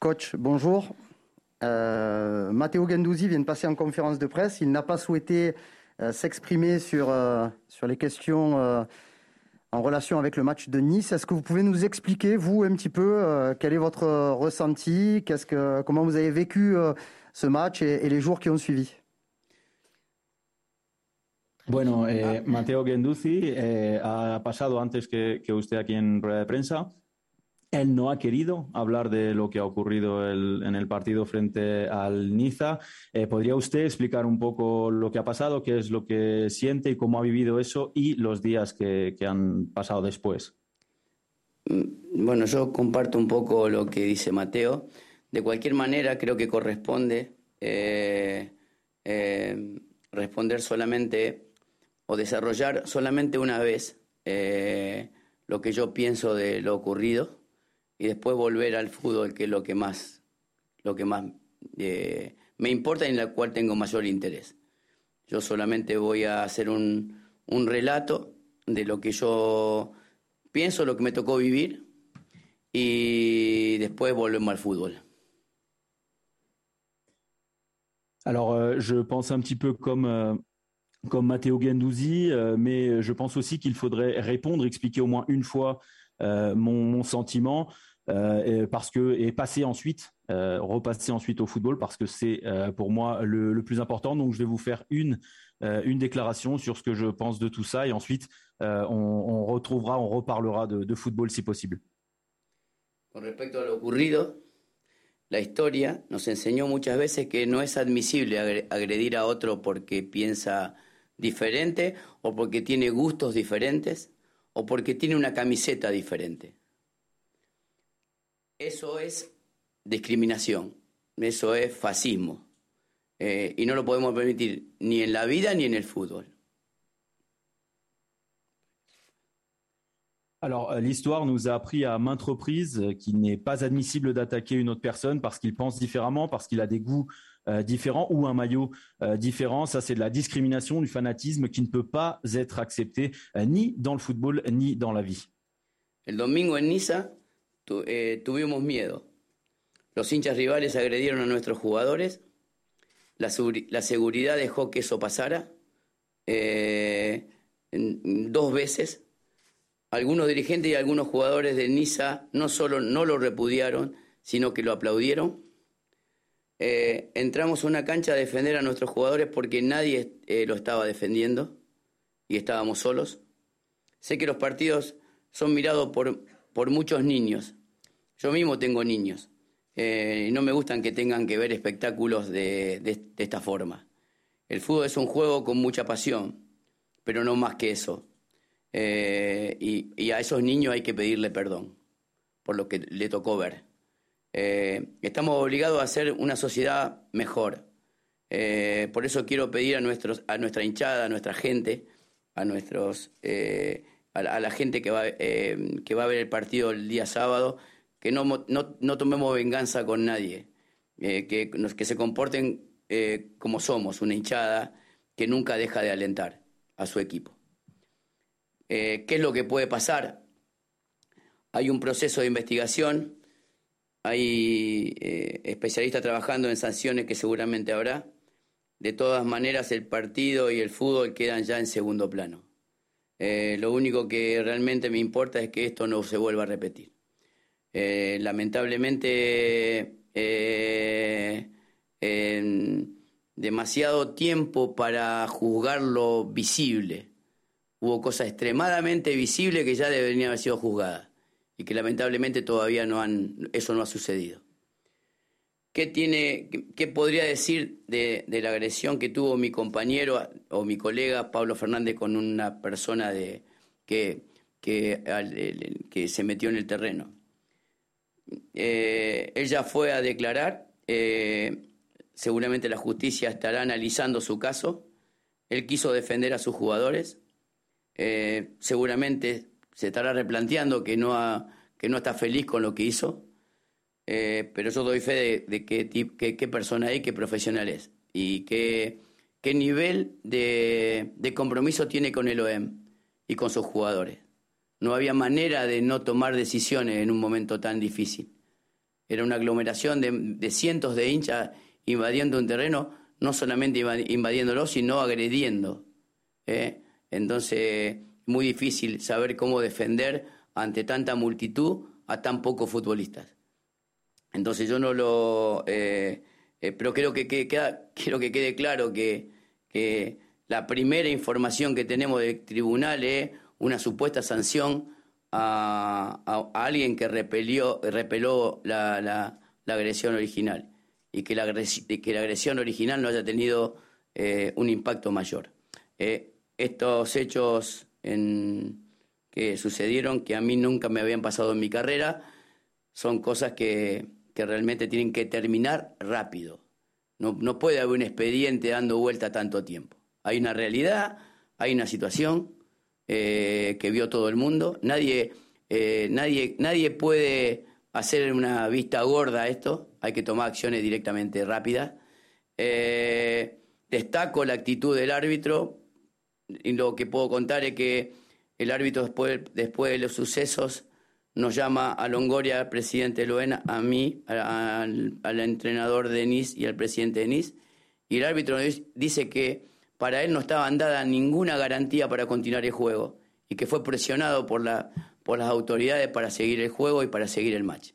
Coach, bonjour. Euh, Matteo Gendouzi vient de passer en conférence de presse. Il n'a pas souhaité euh, s'exprimer sur, euh, sur les questions euh, en relation avec le match de Nice. Est-ce que vous pouvez nous expliquer, vous, un petit peu, euh, quel est votre ressenti? Qu'est-ce que, Comment vous avez vécu euh, ce match et, et les jours qui ont suivi? Bueno, eh, Mateo Genduzzi eh, ha pasado antes que, que usted aquí en rueda de prensa. Él no ha querido hablar de lo que ha ocurrido el- en el partido frente al Niza. Eh, ¿Podría usted explicar un poco lo que ha pasado, qué es lo que siente y cómo ha vivido eso y los días que, han pasado después? Bueno, yo comparto un poco lo que dice Mateo. De cualquier manera, creo que corresponde eh, eh, responder solamente o desarrollar solamente una vez lo que yo pienso de lo ocurrido y después volver al fútbol, que es lo que más, lo que más eh, me importa y en la cual tengo mayor interés. Yo solamente voy a hacer un, un relato de lo que yo pienso, lo que me tocó vivir y después volvemos al fútbol. Alors, euh, je pense un petit peu comme, euh, comme Matteo Gendouzi, euh, mais je pense aussi qu'il faudrait répondre, expliquer au moins une fois euh, mon, mon sentiment, euh, parce que, et passer ensuite, euh, repasser ensuite au football, parce que c'est euh, pour moi le, plus important. Donc, je vais vous faire une, une déclaration sur ce que je pense de tout ça, et ensuite, on, retrouvera, on reparlera de, football si possible. Con respecto a lo ocurrido, la historia nos enseñó muchas veces que no es admisible agre- agredir a otro porque piensa diferente o porque tiene gustos diferentes o porque tiene una camiseta diferente. Eso es discriminación, eso es fascismo eh, y no lo podemos permitir ni en la vida ni en el fútbol. Alors, euh, l'histoire nous a appris à maintes reprises qu'il n'est pas admissible d'attaquer une autre personne parce qu'il pense différemment, parce qu'il a des goûts euh, différents ou un maillot euh, différent. Ça, c'est de la discrimination, du fanatisme qui ne peut pas être accepté euh, ni dans le football ni dans la vie. El domingo en Niza eh, tuvimos miedo. Los hinchas rivales agredieron a nuestros jugadores. La, seguri- la seguridad dejó que eso pasara eh, dos veces. Algunos dirigentes y algunos jugadores de Niza no solo no lo repudiaron, sino que lo aplaudieron. Eh, entramos a una cancha a defender a nuestros jugadores porque nadie lo estaba defendiendo y estábamos solos. Sé que los partidos son mirados por, por muchos niños. Yo mismo tengo niños. eh, y no me gustan que tengan que ver espectáculos de, esta forma. El fútbol es un juego con mucha pasión, pero no más que eso. Eh, y, a esos niños hay que pedirle perdón por lo que le tocó ver. Eh, estamos obligados a hacer una sociedad mejor. Por eso quiero pedir a, nuestra hinchada, a nuestra gente, a, nuestros, a, la, gente que va a ver el partido el día sábado, que no, no, no tomemos venganza con nadie, eh, que, que se comporten eh, como somos, una hinchada que nunca deja de alentar a su equipo. Eh, ¿Qué es lo que puede pasar? Hay un proceso de investigación, hay especialistas trabajando en sanciones que seguramente habrá. De todas maneras, el partido y el fútbol quedan ya en segundo plano. Lo único que realmente me importa es que esto no se vuelva a repetir. Eh, lamentablemente, eh, demasiado tiempo para juzgar lo visible. Hubo cosas extremadamente visibles que ya deberían haber sido juzgadas y que lamentablemente todavía no han, eso no ha sucedido. ¿Qué, tiene, qué, podría decir de, la agresión que tuvo mi compañero o mi colega Pablo Fernández con una persona de, que, que, que se metió en el terreno? Eh, él ya fue a declarar, eh, seguramente la justicia estará analizando su caso. Él quiso defender a sus jugadores. Eh, seguramente se estará replanteando que no, que no está feliz con lo que hizo. Eh, pero yo doy fe de, de qué, qué, qué persona es, qué profesional es y qué, qué nivel de, de compromiso tiene con el OEM y con sus jugadores. No había manera de no tomar decisiones en un momento tan difícil. era una aglomeración de, cientos de hinchas invadiendo un terreno, no solamente invadiéndolo, sino agrediendo. ¿eh? Entonces, muy difícil saber cómo defender ante tanta multitud a tan pocos futbolistas. Entonces yo no lo... Eh, eh, pero creo que, quiero que quede claro que, la primera información que tenemos del tribunal es una supuesta sanción a, alguien que repelió, repeló la, agresión original y que la, agresión original no haya tenido eh, un impacto mayor. estos hechos que sucedieron, que a mí nunca me habían pasado en mi carrera, son cosas que, realmente tienen que terminar rápido. No, puede haber un expediente dando vuelta tanto tiempo. Hay una realidad, hay una situación eh, que vio todo el mundo. Nadie, eh, nadie, nadie puede hacer una vista gorda a esto. Hay que tomar acciones directamente rápidas. Eh, destaco la actitud del árbitro y lo que puedo contar es que el árbitro después, después de los sucesos nos llama a Longoria, al presidente Loena, a mí, al, entrenador de Nice y al presidente de Nice, y el árbitro dice que para él no estaba dada ninguna garantía para continuar el juego y que fue presionado por, la, por las autoridades para seguir el juego y para seguir el match.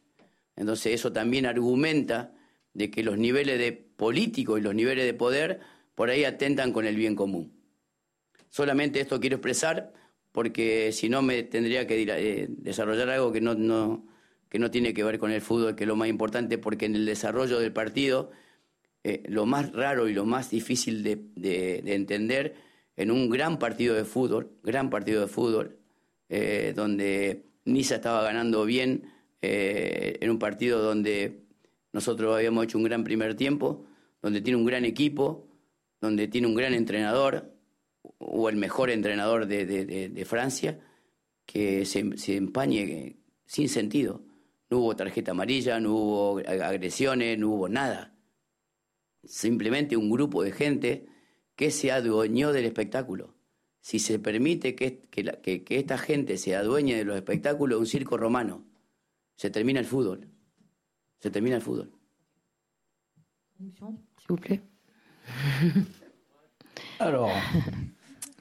Entonces eso también argumenta de que los niveles de político y los niveles de poder por ahí atentan con el bien común. Solamente esto quiero expresar porque si no me tendría que eh, desarrollar algo que no, que no tiene que ver con el fútbol, que es lo más importante, porque en el desarrollo del partido, eh, lo más raro y lo más difícil de, entender en un gran partido de fútbol, gran partido de fútbol, eh, donde Nisa estaba ganando bien, en un partido donde nosotros habíamos hecho un gran primer tiempo, donde tiene un gran equipo, donde tiene un gran entrenador, o el mejor entrenador de, Francia, que se, empañe sin sentido. No hubo tarjeta amarilla, no hubo agresiones, no hubo nada. Simplemente un grupo de gente que se adueñó del espectáculo. Si se permite que, que, esta gente se adueñe de los espectáculos, un circo romano, se termina el fútbol. Se termina el fútbol. Alors,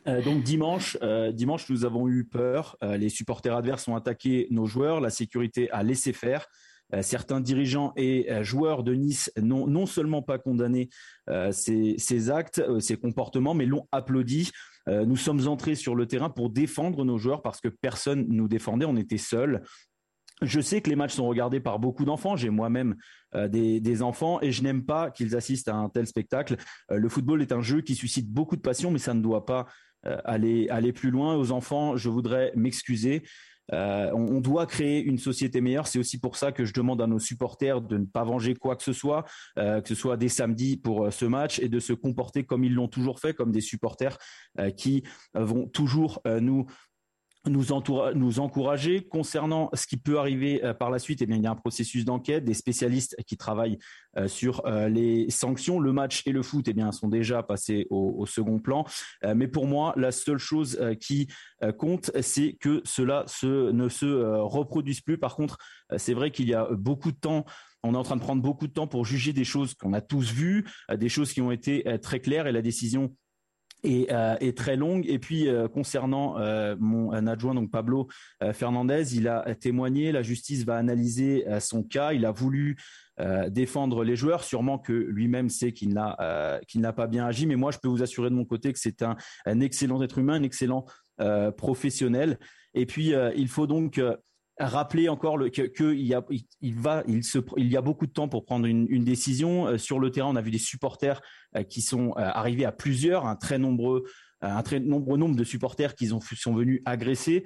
euh, donc dimanche, euh, dimanche, nous avons eu peur. Euh, les supporters adverses ont attaqué nos joueurs. La sécurité a laissé faire. Certains dirigeants et joueurs de Nice n'ont non seulement pas condamné ces, actes, ces comportements, mais l'ont applaudi. nous sommes entrés sur le terrain pour défendre nos joueurs parce que personne nous défendait. On était seuls. Je sais que les matchs sont regardés par beaucoup d'enfants. J'ai moi-même euh, des, enfants et je n'aime pas qu'ils assistent à un tel spectacle. Euh, le football est un jeu qui suscite beaucoup de passion, mais ça ne doit pas euh, aller plus loin. Aux enfants, je voudrais m'excuser. On, doit créer une société meilleure. C'est aussi pour ça que je demande à nos supporters de ne pas venger quoi que ce soit, que ce soit des samedis pour ce match et de se comporter comme ils l'ont toujours fait, comme des supporters qui vont toujours nous nous, encourager. Concernant ce qui peut arriver euh, par la suite, eh bien, il y a un processus d'enquête, des spécialistes qui travaillent euh, sur euh, les sanctions. Le match et le foot eh bien, sont déjà passés au, second plan. mais pour moi, la seule chose qui compte, c'est que cela ne se reproduise plus. Par contre, c'est vrai qu'il y a beaucoup de temps on est en train de prendre beaucoup de temps pour juger des choses qu'on a tous vues, des choses qui ont été très claires et la décision euh, est, très longue. Et puis euh, concernant euh, mon adjoint, donc Pablo Fernandez, il a témoigné, la justice va analyser son cas, il a voulu défendre les joueurs, sûrement que lui-même sait qu'il n'a qu'il n'a pas bien agi, mais moi je peux vous assurer de mon côté que c'est un, un, excellent être humain, un excellent professionnel. Et puis il faut donc rappeler encore qu'il que y a il, va il se il y a beaucoup de temps pour prendre une, une décision. Euh, sur le terrain on a vu des supporters euh, qui sont euh, arrivés à plusieurs un très nombreux un très nombreux nombre de supporters qui ont, sont venus agresser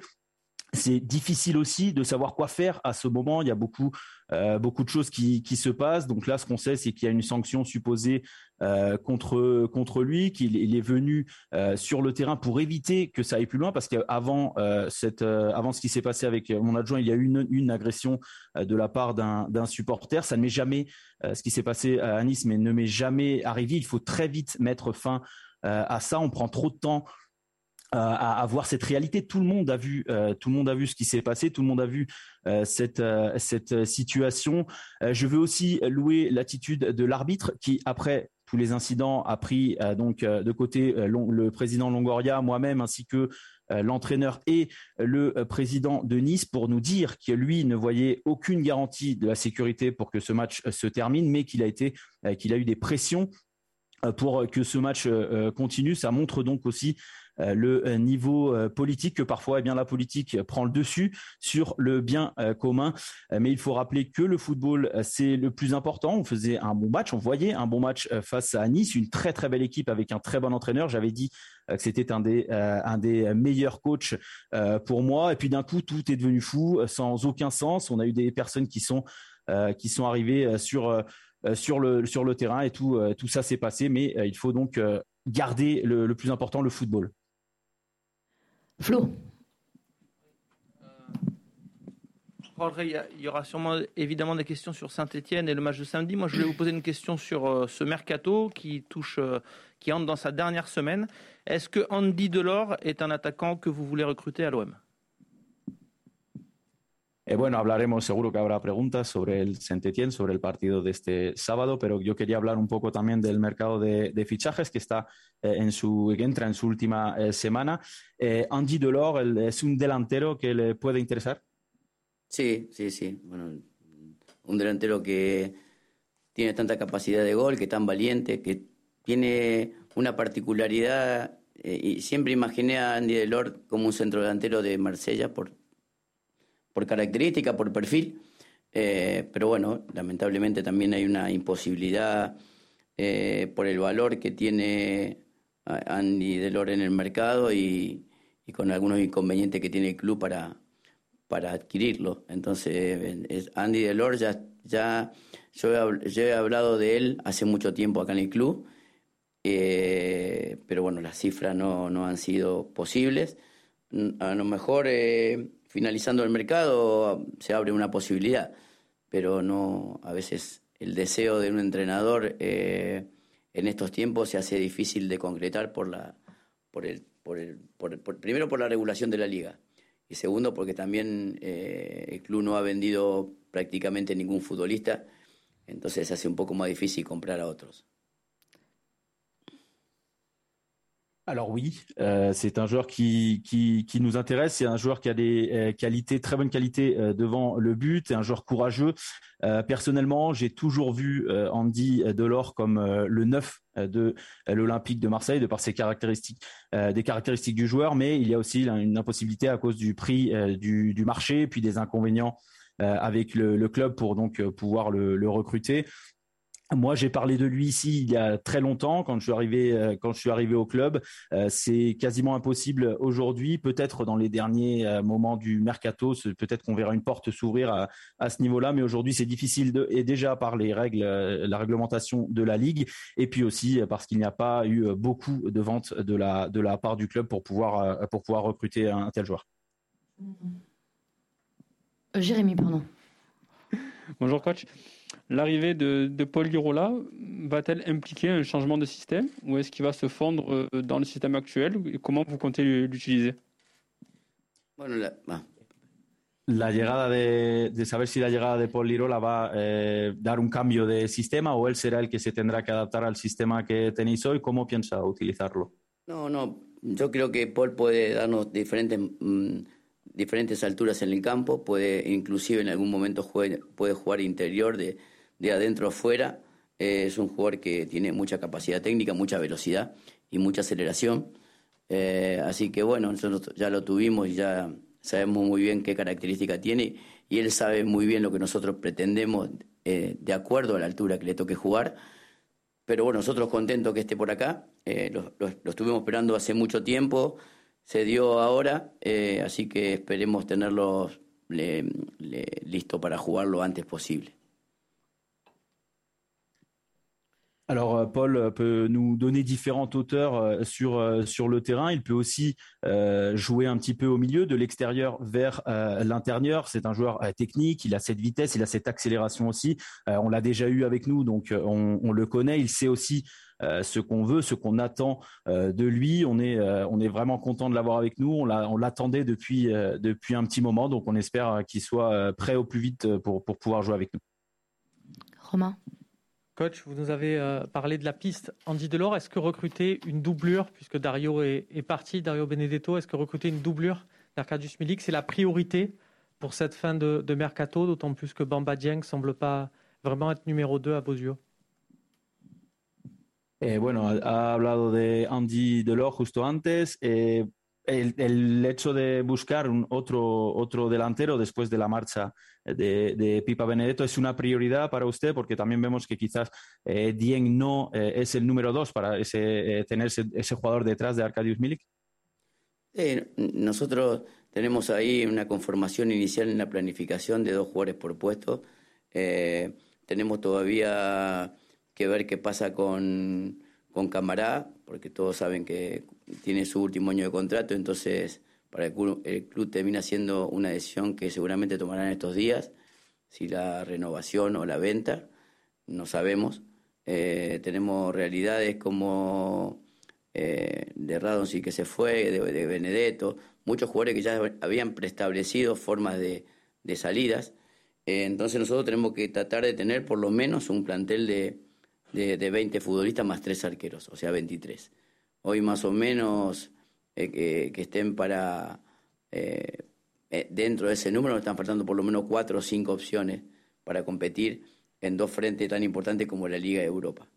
c'est difficile aussi de savoir quoi faire à ce moment. Il y a beaucoup, euh, beaucoup de choses qui, se passent. Donc là, ce qu'on sait, c'est qu'il y a une sanction supposée euh, contre, contre lui, qu'il est venu euh, sur le terrain pour éviter que ça aille plus loin, parce qu'avant cette, avant ce qui s'est passé avec mon adjoint, il y a eu une, une agression de la part d'un supporter. Ça ne m'est jamais, ce qui s'est passé à Nice, mais ne m'est jamais arrivé. Il faut très vite mettre fin à ça. On prend trop de temps à, voir cette réalité. Tout le monde a vu, tout le monde a vu ce qui s'est passé, tout le monde a vu cette cette situation. je veux aussi louer l'attitude de l'arbitre qui, après tous les incidents, a pris donc de côté le président Longoria, moi-même, ainsi que l'entraîneur et le président de Nice pour nous dire que lui ne voyait aucune garantie de la sécurité pour que ce match se termine, mais qu'il a été, qu'il a eu des pressions pour que ce match continue. Ça montre donc aussi euh, le euh, niveau euh, politique que parfois eh bien la politique prend le dessus sur le bien commun. Mais il faut rappeler que le football c'est le plus important. On faisait un bon match on voyait un bon match face à Nice. Une très très belle équipe avec un très bon entraîneur. J'avais dit que c'était un des un des meilleurs coachs pour moi. Et puis d'un coup tout est devenu fou sans aucun sens. On a eu des personnes qui sont qui sont arrivées sur sur le sur le terrain et tout tout ça s'est passé. Mais il faut donc garder le plus important le football Flo. il y aura sûrement évidemment des questions sur Saint-Etienne et le match de samedi. Moi, je voulais vous poser une question sur euh, ce mercato qui touche, euh, qui entre dans sa dernière semaine. Est-ce que Andy Delors est un attaquant que vous voulez recruter à l'OM Eh, bueno, hablaremos, seguro que habrá preguntas sobre el Saint-Etienne, sobre el partido de este sábado, pero yo quería hablar un poco también del mercado de, fichajes que está eh, en su, entra en su última eh, semana. Andy Delors es un delantero que le puede interesar. Sí, sí, sí. Bueno, un delantero que tiene tanta capacidad de gol, que tan valiente, que tiene una particularidad. y siempre imaginé a Andy Delors como un centro delantero de Marsella por por característica, por perfil. Eh, pero bueno, lamentablemente también hay una imposibilidad eh, por el valor que tiene Andy Delor en el mercado y, con algunos inconvenientes que tiene el club para, para adquirirlo. Entonces, Andy Delor ya, ya yo, he, hablado de él hace mucho tiempo acá en el club, eh, pero bueno, las cifras no, no, han sido posibles. A lo mejor finalizando el mercado se abre una posibilidad, pero no, a veces el deseo de un entrenador eh, en estos tiempos se hace difícil de concretar por la, por el, por el, primero por la regulación de la liga y segundo porque también eh, el club no ha vendido prácticamente ningún futbolista, entonces se hace un poco más difícil comprar a otros. Alors oui, euh, c'est un joueur qui, nous intéresse. C'est un joueur qui a des euh, qualités, très bonnes qualités euh, devant le but, un joueur courageux. personnellement, j'ai toujours vu Andy Delors comme le neuf de l'Olympique de Marseille, de par ses caractéristiques, des caractéristiques du joueur, mais il y a aussi une impossibilité à cause du prix du, marché, puis des inconvénients avec le, club pour donc pouvoir le recruter. Moi, j'ai parlé de lui ici il y a très longtemps quand je suis arrivé euh, quand je suis arrivé au club. Euh, c'est quasiment impossible aujourd'hui. Peut-être dans les derniers euh, moments du mercato, peut-être qu'on verra une porte s'ouvrir à, à, ce niveau-là, mais aujourd'hui c'est difficile de, et déjà par les règles, la réglementation de la ligue, et puis aussi parce qu'il n'y a pas eu beaucoup de ventes de la de la part du club pour pouvoir pour pouvoir recruter un tel joueur. Jérémy, pardon. Bonjour coach. L'arrivée de, Paul Lirola va-t-elle impliquer un changement de système ou est-ce qu'il va se fondre euh, dans le système actuel et comment vous comptez l'utiliser la, llegada de, de, saber si la llegada de Paul Lirola va eh, dar un cambio de sistema o él será el que se tendrá que adaptar al sistema que tenéis hoy, ¿cómo piensa utilizarlo? No, no, yo creo que Paul puede darnos diferentes, mm, diferentes alturas en el campo, puede inclusive en algún momento puede jugar interior de, de adentro afuera. Eh, es un jugador que tiene mucha capacidad técnica, mucha velocidad y mucha aceleración. Eh, así que bueno, nosotros ya lo tuvimos y ya sabemos muy bien qué característica tiene y él sabe muy bien lo que nosotros pretendemos eh, de acuerdo a la altura que le toque jugar. Pero bueno, nosotros contentos que esté por acá, lo, estuvimos esperando hace mucho tiempo, se dio ahora, así que esperemos tenerlo listo para jugar lo antes posible. Alors euh, Paul euh, peut nous donner différentes hauteurs euh, sur sur le terrain. Il peut aussi jouer un petit peu au milieu, de l'extérieur vers l'intérieur. C'est un joueur technique. Il a cette vitesse, il a cette accélération aussi. on l'a déjà eu avec nous, donc on, le connaît. Il sait aussi ce qu'on veut, ce qu'on attend de lui. On est on est vraiment content de l'avoir avec nous. On l'attendait depuis depuis un petit moment, donc on espère qu'il soit prêt au plus vite pour pour pouvoir jouer avec nous. Romain. Coach, vous nous avez euh, parlé de la piste Andy Delors. Est-ce que recruter une doublure, puisque Dario est, parti, Dario Benedetto, est-ce que recruter une doublure d'Arcadius Milik, c'est la priorité pour cette fin de, mercato, d'autant plus que Bamba Dieng semble pas vraiment être numéro 2 à vos yeux? Eh, bueno, ha hablado de Andy Delors justo antes. Eh, el, hecho de buscar un otro, otro delantero después de la marcha de, Pipa Benedetto es una prioridad para usted porque también vemos que quizás eh, Dien no eh, es el número dos para ese, eh, tener ese, ese, jugador detrás de Arkadiusz Milik. nosotros tenemos ahí una conformación inicial en la planificación de dos jugadores por puesto. Tenemos todavía que ver qué pasa con, con Camará, porque todos saben que tiene su último año de contrato, entonces para el club, termina siendo una decisión que seguramente tomarán estos días, si la renovación o la venta, no sabemos. Eh, tenemos realidades como eh, de Radonsi que se fue, de, Benedetto, muchos jugadores que ya habían preestablecido formas de, salidas. Eh, entonces nosotros tenemos que tratar de tener por lo menos un plantel de, de, de 20 futbolistas más tres arqueros, o sea, 23 hoy más o menos eh, que, estén para eh, eh, dentro de ese número, nos están faltando por lo menos cuatro o cinco opciones para competir en dos frentes tan importantes como la Liga de Europa.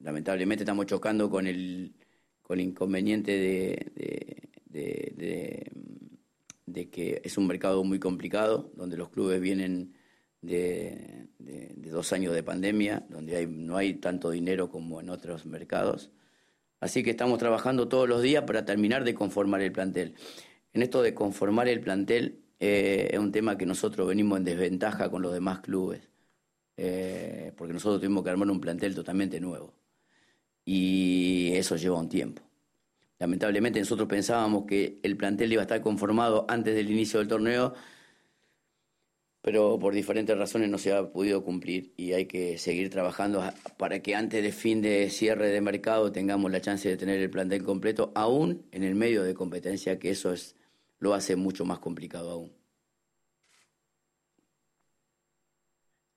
lamentablemente estamos chocando con el, con el inconveniente de, de, que es un mercado muy complicado, donde los clubes vienen de, dos años de pandemia, donde no hay tanto dinero como en otros mercados. Así que estamos trabajando todos los días para terminar de conformar el plantel. En esto de conformar el plantel eh, es un tema que nosotros venimos en desventaja con los demás clubes, eh, porque nosotros tuvimos que armar un plantel totalmente nuevo. Y eso lleva un tiempo. Lamentablemente nosotros pensábamos que el plantel iba a estar conformado antes del inicio del torneo pero por diferentes razones no se ha podido cumplir y hay que seguir trabajando para que antes de fin de cierre de mercado tengamos la chance de tener el plantel completo, aún en el medio de competencia, que eso es, lo hace mucho más complicado aún.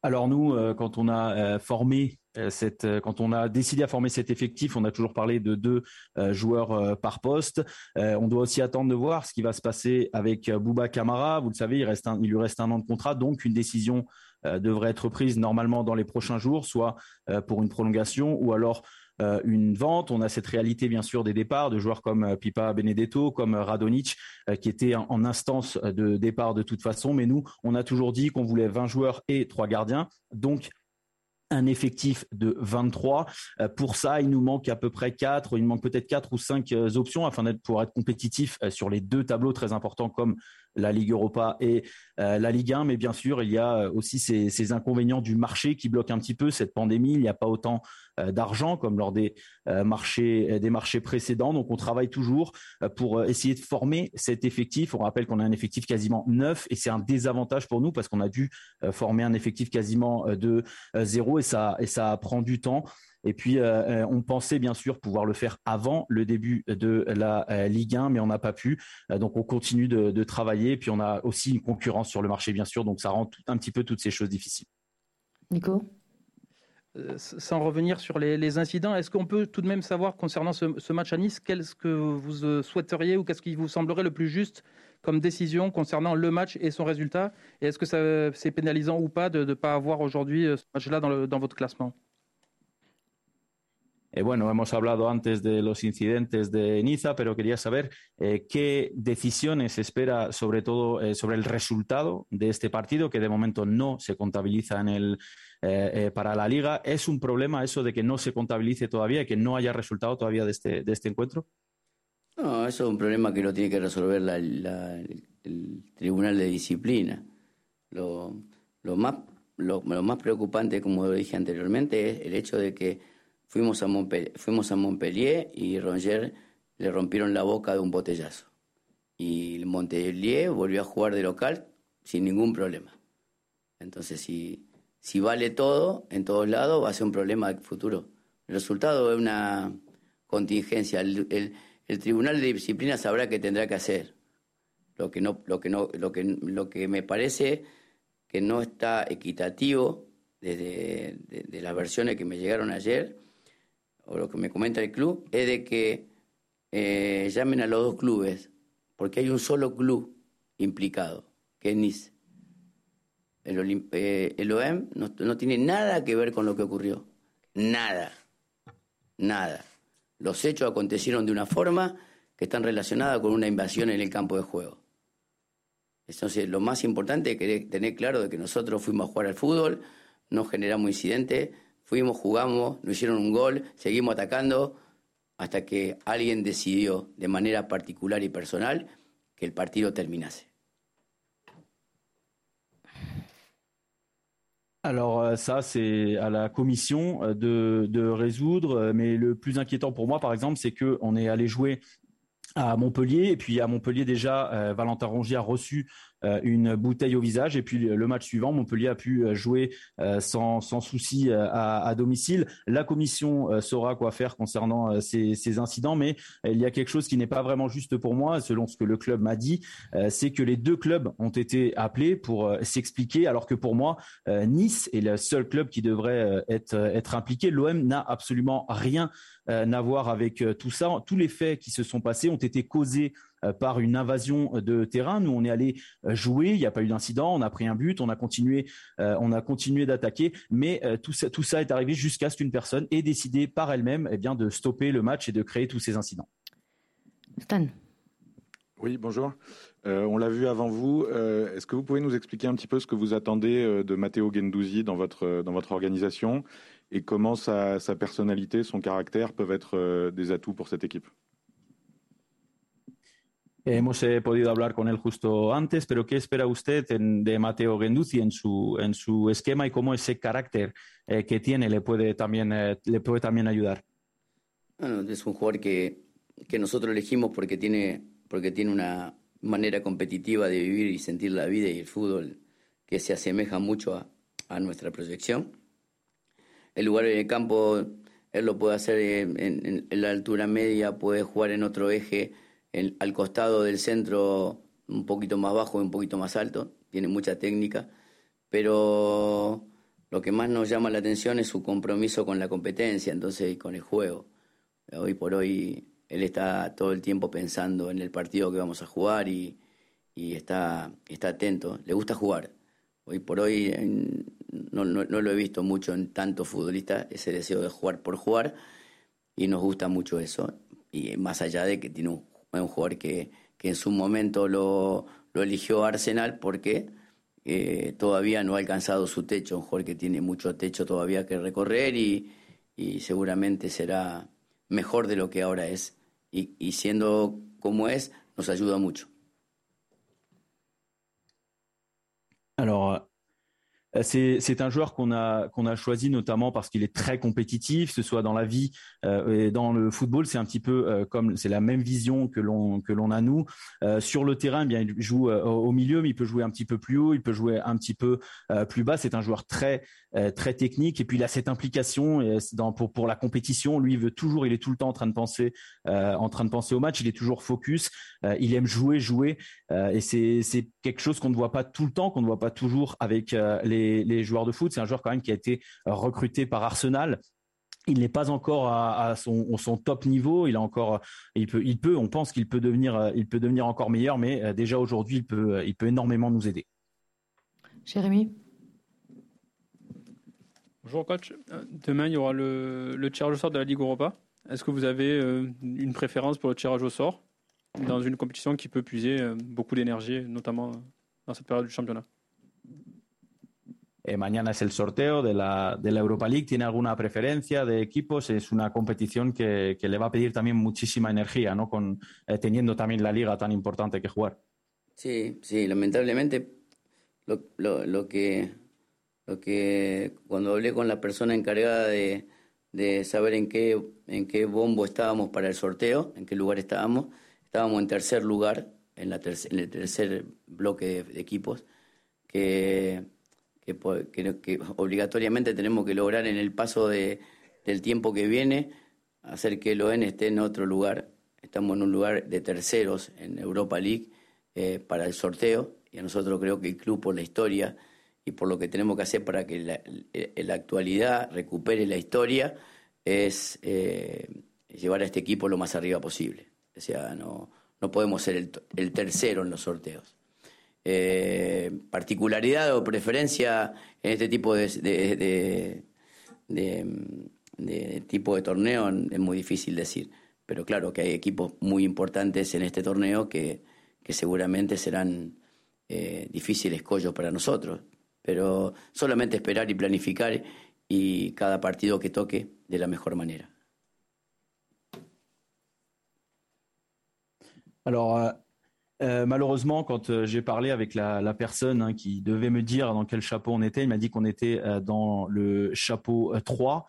Alors nous, euh, quand on a euh, formé euh, cette, quand on a décidé à former cet effectif, on a toujours parlé de deux joueurs par poste. on doit aussi attendre de voir ce qui va se passer avec Bouba Kamara. Vous le savez, il, reste il lui reste un an de contrat, donc une décision devrait être prise normalement dans les prochains jours, soit pour une prolongation ou alors euh, une vente. On a cette réalité bien sûr des départs de joueurs comme euh, Pipa Benedetto, comme euh, Radonic, qui étaient en, instance de départ de toute façon. Mais nous, on a toujours dit qu'on voulait 20 joueurs et 3 gardiens. Donc un effectif de 23. pour ça, il nous manque à peu près 4, il manque peut-être 4 ou 5 options afin d'être pour être compétitif sur les deux tableaux très importants comme la Ligue Europa et la Ligue 1. Mais bien sûr, il y a aussi ces, inconvénients du marché qui bloquent un petit peu cette pandémie. Il n'y a pas autant euh, d'argent comme lors des euh, marchés euh, des marchés précédents. Donc on travaille toujours pour essayer de former cet effectif. On rappelle qu'on a un effectif quasiment neuf et c'est un désavantage pour nous parce qu'on a dû former un effectif quasiment de zéro et ça et ça prend du temps. Et puis, on pensait bien sûr pouvoir le faire avant le début de la Ligue 1, mais on n'a pas pu. donc, on continue de, de, travailler. Et puis, on a aussi une concurrence sur le marché, bien sûr. Donc, ça rend tout, un petit peu toutes ces choses difficiles. Nico? Euh, sans revenir sur les, incidents, est-ce qu'on peut tout de même savoir concernant ce, match à Nice, qu'est-ce que vous euh, souhaiteriez ou qu'est-ce qui vous semblerait le plus juste comme décision concernant le match et son résultat? Et est-ce que c'est pénalisant ou pas de ne pas avoir aujourd'hui euh, ce match-là dans, votre classement? Eh, bueno, hemos hablado antes de los incidentes de Niza, pero quería saber eh, qué decisiones espera sobre todo eh, sobre el resultado de este partido, que de momento no se contabiliza en el, para la liga. ¿Es un problema eso de que no se contabilice todavía y que no haya resultado todavía de este, de este encuentro? No, eso es un problema que lo tiene que resolver el Tribunal de Disciplina. Lo, lo más lo, más preocupante, como dije anteriormente, es el hecho de que fuimos a Montpellier, y Roger le rompieron la boca de un botellazo. Y Montpellier volvió a jugar de local sin ningún problema. Entonces, si, si vale todo en todos lados, va a ser un problema futuro. El resultado es una contingencia. El, el, Tribunal de Disciplina sabrá qué tendrá que hacer. Lo que, no, lo, que no, lo, que, lo que me parece que no está equitativo desde de, las versiones que me llegaron ayer, o lo que me comenta el club, es de que eh, llamen a los dos clubes, porque hay un solo club implicado, que es Nice. El, eh, OEM no, no tiene nada que ver con lo que ocurrió. Nada. Nada. Los hechos acontecieron de una forma que están relacionada con una invasión en el campo de juego. Entonces, lo más importante es tener claro de que nosotros fuimos a jugar al fútbol, no generamos incidentes, fuimos, jugamos, nos hicieron un gol, seguimos atacando hasta que alguien decidió de manera particular y personal que el partido terminase. Alors euh, ça, c'est à la commission euh, de, de, résoudre. Mais le plus inquiétant pour moi, par exemple, c'est qu'on est allé jouer à Montpellier. Et puis à Montpellier déjà, euh, Valentin Rongier a reçu euh, une bouteille au visage. Et puis le match suivant, Montpellier a pu euh, jouer sans, sans souci à, domicile. La commission saura quoi faire concernant ces, incidents, mais il y a quelque chose qui n'est pas vraiment juste pour moi, selon ce que le club m'a dit, c'est que les deux clubs ont été appelés pour s'expliquer, alors que pour moi, Nice est le seul club qui devrait être, impliqué. L'OM n'a absolument rien à voir avec tout ça. Tous les faits qui se sont passés ont été causés euh, par une invasion de terrain. Nous, on est allé euh, jouer, il n'y a pas eu d'incident, on a pris un but, on a continué, euh, on a continué d'attaquer, mais tout ça, tout ça est arrivé jusqu'à ce qu'une personne ait décidé par elle-même eh bien, de stopper le match et de créer tous ces incidents. Stan. Oui, bonjour. on l'a vu avant vous. Est-ce que vous pouvez nous expliquer un petit peu ce que vous attendez de Matteo Gendouzi dans votre, dans votre organisation et comment sa, sa personnalité, son caractère peuvent être des atouts pour cette équipe? Hemos eh, podido hablar con él justo antes, pero ¿qué espera usted de Mateo Genduzzi en su, en su esquema y cómo ese carácter eh, que tiene le puede también, eh, le puede también ayudar? Bueno, es un jugador que, que, nosotros elegimos porque tiene, porque tiene una manera competitiva de vivir y sentir la vida y el fútbol que se asemeja mucho a, a nuestra proyección. El lugar en el campo, él lo puede hacer en la altura media, puede jugar en otro eje al costado del centro un poquito más bajo y un poquito más alto, tiene mucha técnica, pero lo que más nos llama la atención es su compromiso con la competencia, entonces, y con el juego. Hoy por hoy él está todo el tiempo pensando en el partido que vamos a jugar y, está, está atento, le gusta jugar. Hoy por hoy no, no, lo he visto mucho en tanto futbolista, ese deseo de jugar por jugar, y nos gusta mucho eso. Y más allá de que tiene un jugador que, que en su momento lo, eligió Arsenal porque eh, todavía no ha alcanzado su techo, un jugador que tiene mucho techo todavía que recorrer y, y seguramente será mejor de lo que ahora es. Y, y siendo como es, nos ayuda mucho. C'est un joueur qu'on a qu'on a choisi notamment parce qu'il est très compétitif, ce soit dans la vie euh, et dans le football, c'est un petit peu euh, comme c'est la même vision que l'on que l'on a nous. sur le terrain, eh bien il joue au milieu, mais il peut jouer un petit peu plus haut, il peut jouer un petit peu plus bas. C'est un joueur très très technique et puis il a cette implication pour pour la compétition. Lui, il veut toujours, il est tout le temps en train de penser en train de penser au match. Il est toujours focus. il aime jouer, jouer et c'est c'est quelque chose qu'on ne voit pas tout le temps, qu'on ne voit pas toujours avec les les, joueurs de foot. C'est un joueur quand même qui a été euh, recruté par Arsenal. Il n'est pas encore à, son, top niveau. Il a encore, il peut, il peut. On pense qu'il peut devenir, euh, il peut devenir encore meilleur, mais euh, déjà aujourd'hui, il peut, il peut énormément nous aider. Jérémy. Bonjour coach. Demain, il y aura le, le tirage au sort de la Ligue Europa. Est-ce que vous avez une préférence pour le tirage au sort? Dans une compétition qui peut puiser beaucoup d'énergie, notamment dans cette période du championnat Eh, mañana es el sorteo de la, de la, Europa League. ¿Tiene alguna preferencia de equipos? Es una competición que, que le va a pedir también muchísima energía, ¿no? Con, eh, teniendo también la liga tan importante que jugar. Sí, sí, lamentablemente lo, lo, lo, que, lo que cuando hablé con la persona encargada de, de saber en qué, en qué bombo estábamos para el sorteo, en qué lugar estábamos, estábamos en tercer lugar, en, la en el tercer bloque de, equipos, que, que, que, obligatoriamente tenemos que lograr en el paso de, del tiempo que viene hacer que el ON esté en otro lugar. Estamos en un lugar de terceros en Europa League eh, para el sorteo y a nosotros creo que el club por la historia y por lo que tenemos que hacer para que la, la actualidad recupere la historia es eh, llevar a este equipo lo más arriba posible. O sea, no, no podemos ser el, tercero en los sorteos. Eh, particularidad o preferencia en este tipo de, tipo de torneo es muy difícil decir. Pero claro que hay equipos muy importantes en este torneo que, que seguramente serán eh, difíciles collos para nosotros. Pero solamente esperar y planificar y cada partido que toque de la mejor manera. Alors, euh, euh, malheureusement, quand euh, j'ai parlé avec la, personne hein, qui devait me dire dans quel chapeau on était, il m'a dit qu'on était dans le chapeau 3.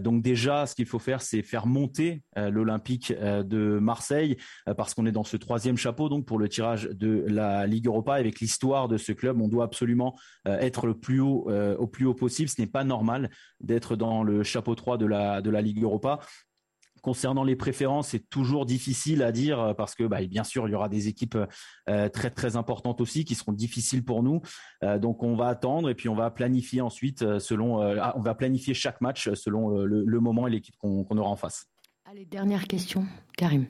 donc déjà, ce qu'il faut faire, c'est faire monter l'Olympique de Marseille, parce qu'on est dans ce troisième chapeau, donc pour le tirage de la Ligue Europa. Avec l'histoire de ce club, on doit absolument être le plus haut, au plus haut possible. Ce n'est pas normal d'être dans le chapeau 3 de la, de la Ligue Europa. Concernant les préférences, c'est toujours difficile à dire euh, parce que, bah, bien sûr, il y aura des équipes euh, très très importantes aussi qui seront difficiles pour nous. Euh, donc, on va attendre et puis on va planifier ensuite selon, ah, on va planifier chaque match selon le, moment et l'équipe qu'on aura en face. Allez, dernière question, Karim.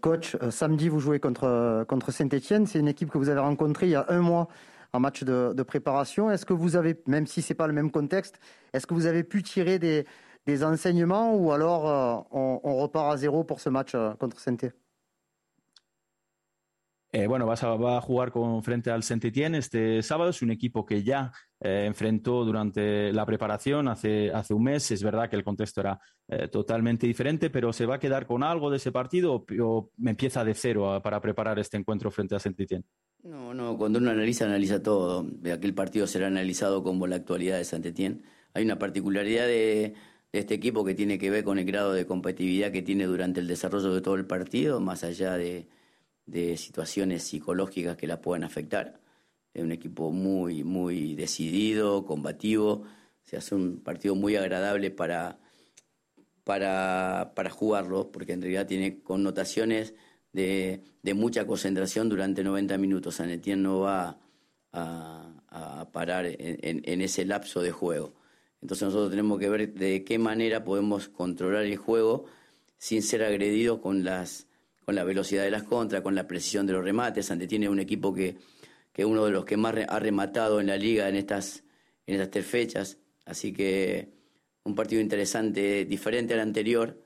coach, samedi, vous jouez contre, contre Saint-Etienne. C'est une équipe que vous avez rencontrée il y a un mois en match de, de préparation. Est-ce que vous avez, même si ce n'est pas le même contexte, est-ce que vous avez pu tirer des, des enseignements ou alors euh, on, on, repart à zéro pour ce match euh, contre saint Eh, bueno, vas a, va a jugar con, frente al Saint-Etienne este sábado. Es un equipo que ya eh, enfrentó durante la preparación hace, hace un mes. Es verdad que el contexto era eh, totalmente diferente, pero ¿se va a quedar con algo de ese partido o, o empieza de cero a, para preparar este encuentro frente a Saint-Etienne? No, no, cuando uno analiza, analiza todo. Aquel partido será analizado como la actualidad de Saint-Etienne. Hay una particularidad de de este equipo que tiene que ver con el grado de competitividad que tiene durante el desarrollo de todo el partido, más allá de, situaciones psicológicas que la puedan afectar. Es un equipo muy, muy decidido, combativo, se hace un partido muy agradable para, para, para jugarlo, porque en realidad tiene connotaciones de, mucha concentración durante 90 minutos. San no va a, parar en ese lapso de juego. Entonces nosotros tenemos que ver de qué manera podemos controlar el juego sin ser agredidos con, las, con la velocidad de las contras, con la precisión de los remates. Ante tiene un equipo que es uno de los que más ha rematado en la liga en estas, en estas tres fechas. Así que un partido interesante, diferente al anterior,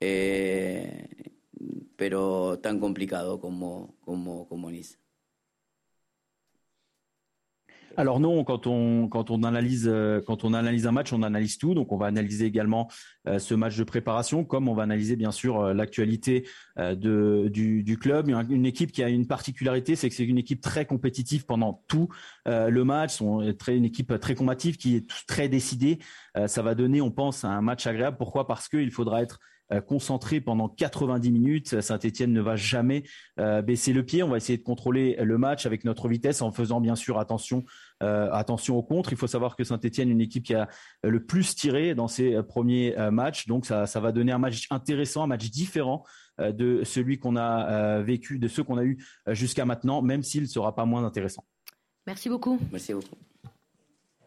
eh, pero tan complicado como, como, como Nice. Alors non, quand on quand on analyse euh, quand on analyse un match, on analyse tout. Donc on va analyser également euh, ce match de préparation, comme on va analyser bien sûr euh, l'actualité de du, club. Une équipe qui a une particularité, c'est que c'est une équipe très compétitive pendant tout le match. Très une équipe très combative qui est très décidée. ça va donner, on pense, un match agréable. Pourquoi? Parce qu'il faudra être concentré pendant 90 minutes. Saint-Etienne ne va jamais euh, baisser le pied. On va essayer de contrôler le match avec notre vitesse en faisant bien sûr attention, euh, attention au contre. Il faut savoir que Saint-Etienne, une équipe qui a le plus tiré dans ses premiers matchs. Donc ça, ça va donner un match intéressant, un match différent de celui qu'on a vécu, de ceux qu'on a eu jusqu'à maintenant, même s'il ne sera pas moins intéressant. Merci beaucoup. Merci beaucoup.